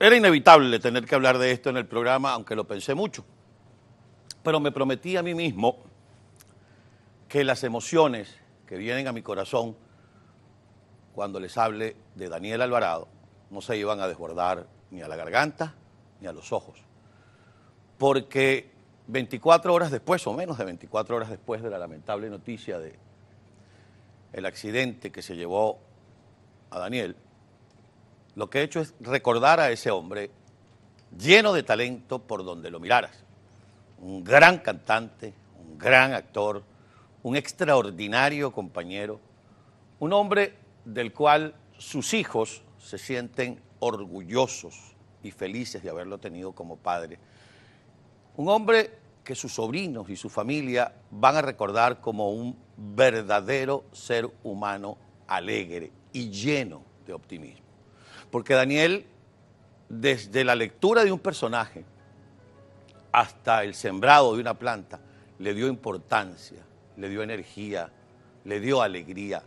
Era inevitable tener que hablar de esto en el programa, aunque lo pensé mucho. Pero me prometí a mí mismo que las emociones que vienen a mi corazón cuando les hable de Daniel Alvarado no se iban a desbordar ni a la garganta ni a los ojos. Porque 24 horas después, o menos de 24 horas después de la lamentable noticia de el accidente que se llevó a Daniel, lo que he hecho es recordar a ese hombre lleno de talento por donde lo miraras. Un gran cantante, un gran actor, un extraordinario compañero, un hombre del cual sus hijos se sienten orgullosos y felices de haberlo tenido como padre. Un hombre que sus sobrinos y su familia van a recordar como un verdadero ser humano alegre y lleno de optimismo. Porque Daniel, desde la lectura de un personaje hasta el sembrado de una planta, le dio importancia, le dio energía, le dio alegría.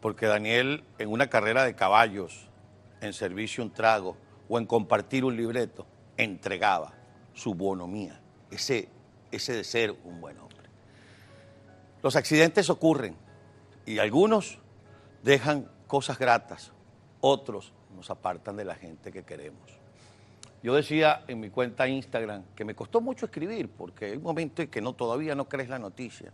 Porque Daniel, en una carrera de caballos, en servicio un trago o en compartir un libreto, entregaba su bonomía, ese, ese de ser un buen hombre. Los accidentes ocurren y algunos dejan cosas gratas, otros nos apartan de la gente que queremos. Yo decía en mi cuenta Instagram que me costó mucho escribir porque hay un momento en que no, todavía no crees la noticia,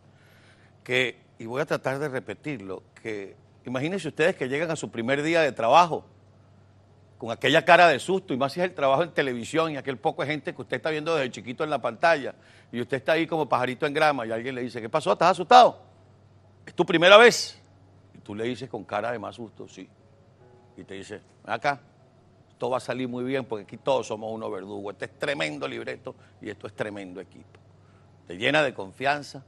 que, y voy a tratar de repetirlo, que imagínense ustedes que llegan a su primer día de trabajo con aquella cara de susto, y más si es el trabajo en televisión y aquel poco de gente que usted está viendo desde chiquito en la pantalla, y usted está ahí como pajarito en grama, y alguien le dice, ¿qué pasó? ¿Estás asustado? ¿Es tu primera vez? Y tú le dices con cara de más susto, sí y te dice, acá, esto va a salir muy bien porque aquí todos somos unos verdugos. Este es tremendo libreto y esto es tremendo equipo. Te llena de confianza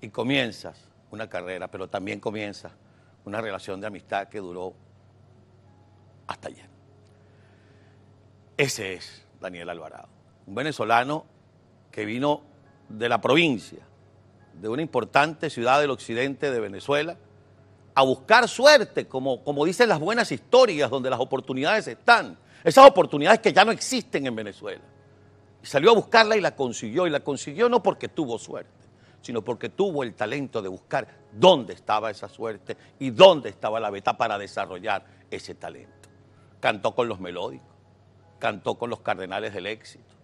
y comienzas una carrera, pero también comienza una relación de amistad que duró hasta ayer. Ese es Daniel Alvarado, un venezolano que vino de la provincia, de una importante ciudad del occidente de Venezuela, a buscar suerte, como, como dicen las buenas historias donde las oportunidades están. Esas oportunidades que ya no existen en Venezuela. Y salió a buscarla y la consiguió. Y la consiguió no porque tuvo suerte, sino porque tuvo el talento de buscar dónde estaba esa suerte y dónde estaba la beta para desarrollar ese talento. Cantó con los melódicos, cantó con los cardenales del éxito,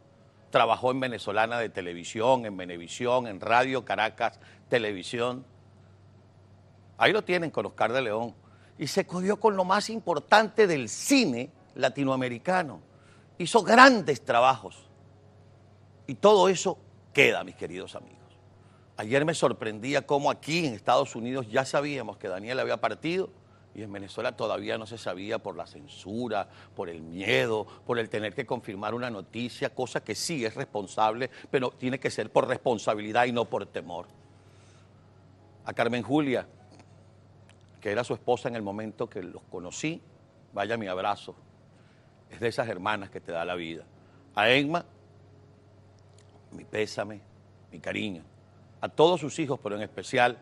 trabajó en Venezolana de televisión, en Venevisión, en Radio Caracas Televisión Ahí lo tienen con Oscar de León. Y se cogió con lo más importante del cine latinoamericano. Hizo grandes trabajos. Y todo eso queda, mis queridos amigos. Ayer me sorprendía cómo aquí en Estados Unidos ya sabíamos que Daniel había partido y en Venezuela todavía no se sabía por la censura, por el miedo, por el tener que confirmar una noticia, cosa que sí es responsable, pero tiene que ser por responsabilidad y no por temor. A Carmen Julia, que era su esposa en el momento que los conocí, vaya mi abrazo. Es de esas hermanas que te da la vida. A Emma, mi pésame, mi cariño. A todos sus hijos, pero en especial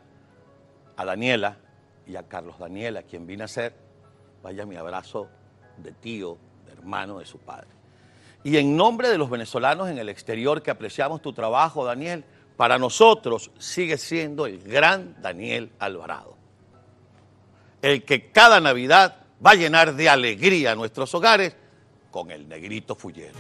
a Daniela y a Carlos Daniela, quien vine a ser, vaya mi abrazo de tío, de hermano de su padre. Y en nombre de los venezolanos en el exterior que apreciamos tu trabajo, Daniel, para nosotros sigue siendo el gran Daniel Alvarado el que cada Navidad va a llenar de alegría nuestros hogares con el negrito fullero.